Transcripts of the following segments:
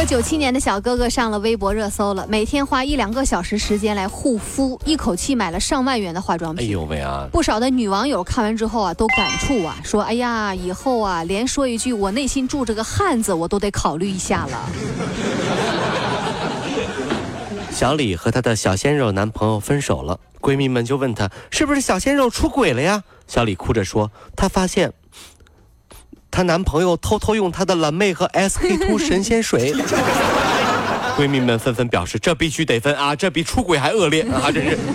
个九七年的小哥哥上了微博热搜了，每天花一两个小时时间来护肤，一口气买了上万元的化妆品哎品。呦喂啊！不少的女网友看完之后啊，都感触啊，说：“哎呀，以后啊，连说一句我内心住着个汉子，我都得考虑一下了。小李和她的小鲜肉男朋友分手了，闺蜜们就问她是不是小鲜肉出轨了呀？小李哭着说，她发现她男朋友偷偷用她的蓝妹和 SK two 神仙水。闺蜜们纷纷表示，这必须得分啊，这比出轨还恶劣啊！这是。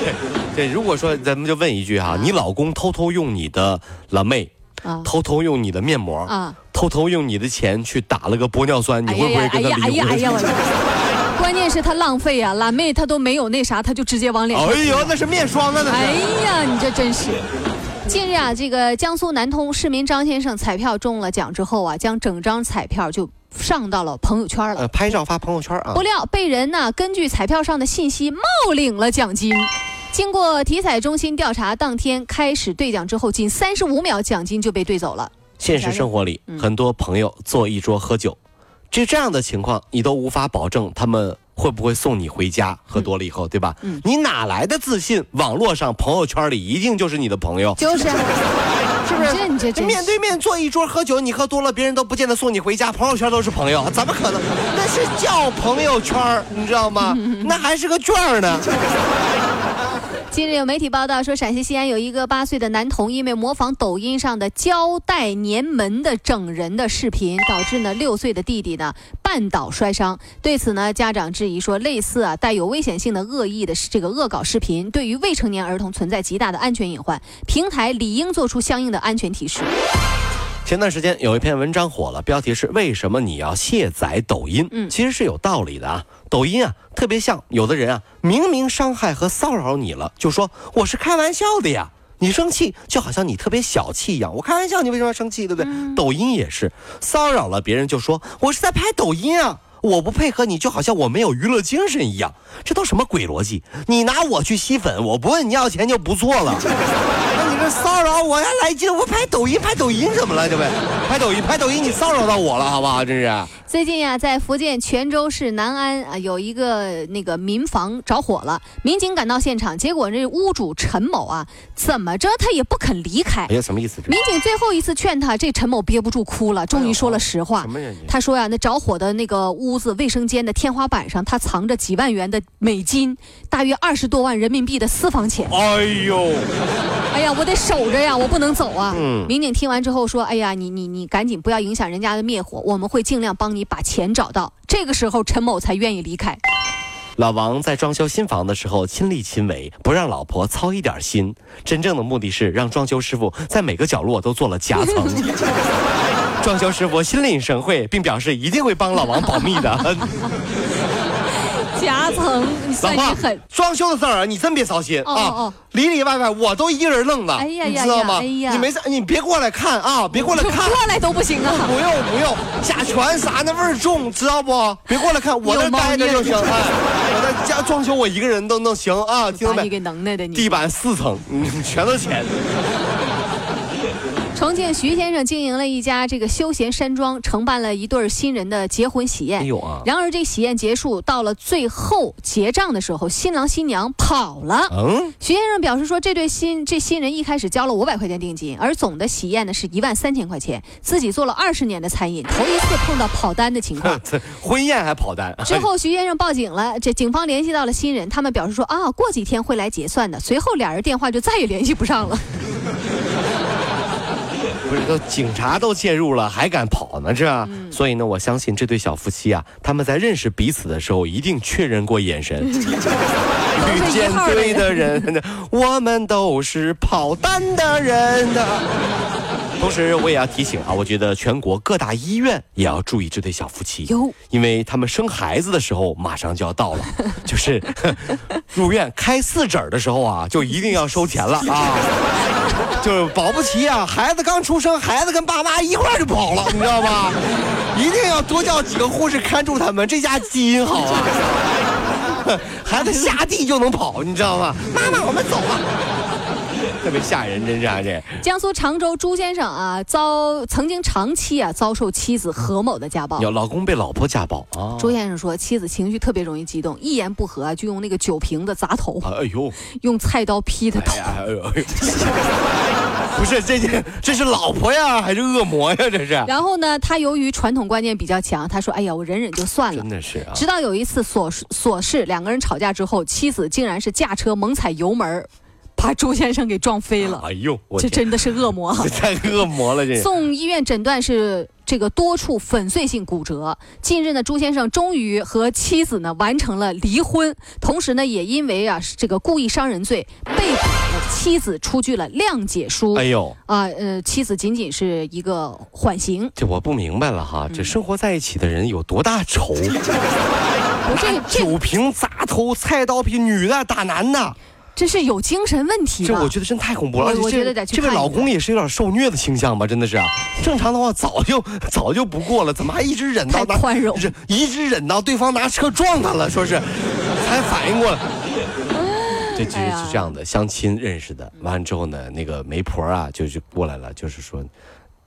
对对，如果说咱们就问一句哈、你老公偷偷用你的蓝妹，啊偷偷用你的面膜，啊偷偷用你的钱去打了个玻尿酸，你哎会不会跟他哎呀离婚？哎呀哎呀！我关键是他浪费啊，蓝妹她都没有那啥，他就直接往脸上。哎呦，那是面霜啊，那哎。呀，你这真是。近日啊，这个江苏南通市民张先生彩票中了奖之后啊，将整张彩票就上到了朋友圈了。呃，拍照发朋友圈啊不。料被人呢根据彩票上的信息冒领了奖金。经过体彩中心调查，当天开始兑奖之后，仅三十五秒奖金就被兑走了。现实生活里，嗯很多朋友坐一桌喝酒，就这样的情况，你都无法保证他们会不会送你回家。喝多了以后，对吧？嗯你哪来的自信？网络上、朋友圈里一定就是你的朋友，就是啊，是不是？这你这真是面对面坐一桌喝酒，你喝多了，别人都不见得送你回家，朋友圈都是朋友，怎么可能？那是叫朋友圈，你知道吗？那还是个券呢。近日有媒体报道说，陕西西安有一个八岁的男童，因为模仿抖音上的胶带粘门的整人的视频，导致呢六岁的弟弟呢绊倒摔伤。对此呢，家长质疑说，类似啊带有危险性的恶意的这个恶搞视频，对于未成年儿童存在极大的安全隐患，平台理应做出相应的安全提示。前段时间有一篇文章火了，标题是“为什么你要卸载抖音”。嗯其实是有道理的啊。抖音啊，特别像有的人啊，明明伤害和骚扰你了，就说我是开玩笑的呀。你生气就好像你特别小气一样，我开玩笑，你为什么要生气，对不对？抖音也是骚扰了别人，就说我是在拍抖音啊，我不配合你，就好像我没有娱乐精神一样，这都什么鬼逻辑？你拿我去吸粉，我不问你要钱就不错了。这骚扰我还，来劲！我拍抖音，拍抖音怎么了？这位？拍抖音，拍抖音，你骚扰到我了，好不好？真是。最近呀、在福建泉州市南安啊，有一个那个民房着火了，民警赶到现场，结果这屋主陈某啊，怎么着他也不肯离开哎。呀，什么意思？民警最后一次劝他，这陈某憋不住哭了，终于说了实话。什么人？他说呀、那着火的那个屋子卫生间的天花板上，他藏着几万元的美金，大约二十多万人民币的私房钱。哎呦，哎呀，我得守着呀，我不能走啊。嗯民警听完之后说：“哎呀，你你你赶紧不要影响人家的灭火，我们会尽量帮你把钱找到。”这个时候，陈某才愿意离开。老王在装修新房的时候亲力亲为，不让老婆操一点心。真正的目的是让装修师傅在每个角落都做了夹层。装修师傅心领神会，并表示一定会帮老王保密的。夹层，你老你狠。，装修的事儿啊，你真别操心啊哦哦哦，里里外外我都一个人弄的，哎呀呀你知道吗？哎呀你没事，你别过来看啊，别过来看。过来都不行啊！不用不用，甲醛啥那味儿重，知道不？别过来看，我那有猫待着就行。哎，我在家装修，我一个人都能行啊，听到没？你给能耐的你。地板四层，嗯，全都钱。重庆徐先生经营了一家这个休闲山庄，承办了一对儿新人的结婚喜宴。哎呦啊，然而这喜宴结束，到了最后结账的时候，新郎新娘跑了。嗯，徐先生表示说，这对新这新人一开始交了五百块钱定金，而总的喜宴呢是一万三千块钱。自己做了二十年的餐饮，头一次碰到跑单的情况。婚宴还跑单。之后，徐先生报警了，这警方联系到了新人，他们表示说啊，过几天会来结算的。随后俩人电话就再也联系不上了。不是都警察都介入了，还敢跑呢？这、嗯所以呢，我相信这对小夫妻啊，他们在认识彼此的时候，一定确认过眼神。遇见对的人，我们都是跑单的人的。同时，我也要提醒啊，我觉得全国各大医院也要注意这对小夫妻，因为他们生孩子的时候马上就要到了，就是 入院开四指的时候啊，就一定要收钱了啊。就是保不齐啊，孩子刚出生，孩子跟爸妈一块儿就跑了，你知道吧？一定要多叫几个护士看住他们，这家基因好啊。孩子下地就能跑，你知道吗？妈妈，我们走了。特别吓人，真是啊！这江苏常州朱先生啊，遭曾经长期啊遭受妻子何某的家暴。有老公被老婆家暴啊！朱先生说，妻子情绪特别容易激动，一言不合就用那个酒瓶子砸头，哎呦，用菜刀劈他头。哎呦，不是这这这是老婆呀，还是恶魔呀？这是。然后呢，他由于传统观念比较强，他说：“哎呀，我忍忍就算了。”真的是啊。直到有一次琐琐事，两个人吵架之后，妻子竟然是驾车猛踩油门。把朱先生给撞飞了！哎呦，这真的是恶魔！这太恶魔了！这送医院诊断是这个多处粉碎性骨折。近日呢，朱先生终于和妻子呢完成了离婚，同时呢也因为啊这个故意伤人罪被捕，妻子出具了谅解书。哎呦啊呃，妻子仅仅是一个缓刑。这我不明白了哈，这生活在一起的人有多大仇？这酒瓶砸头，菜刀劈女的打男的。这是有精神问题，这我觉得真太恐怖了。我觉得这位老公也是有点受虐的倾向吧？真的是啊，正常的话早就早就不过了，怎么还一直忍到宽容？一直忍到对方拿车撞他了，说是才反应过来。这其实是这样的，相亲认识的，完了之后呢，那个媒婆啊就就过来了，就是说，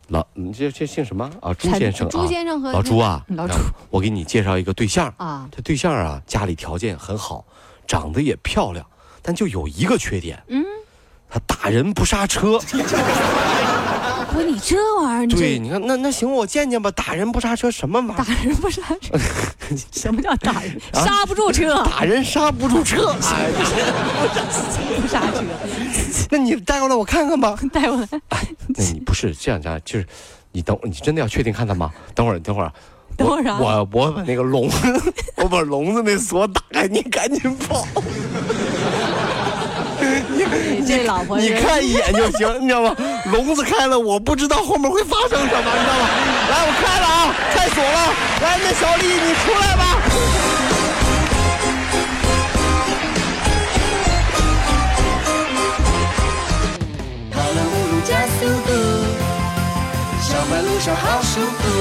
老你这这姓什么啊？朱先生啊，朱先生和老朱啊，老朱，我给你介绍一个对象啊，这对象啊家里条件很好，长得也漂亮。但就有一个缺点，嗯，他打人不刹车。不，你这玩意儿，对，你看，那那行，我见见吧。打人不刹车，什么玩意儿？打人不刹车，什么叫打人？刹不住车。打人刹不住车。哎，不刹车。那你带过来我看看吧。带过来。哎，那你不是这样讲，就是你等，你真的要确定看他吗？等会儿，等会儿。等会儿啊！我我把那个笼，我把笼子那锁打开，你赶紧跑。你 这老婆，你看一眼就行，你知道吗？笼子开了，我不知道后面会发生什么，你知道吗？来，我开了啊，开锁了。来，那小丽，你出来吧。跑了五路加速度，小马路上好舒服。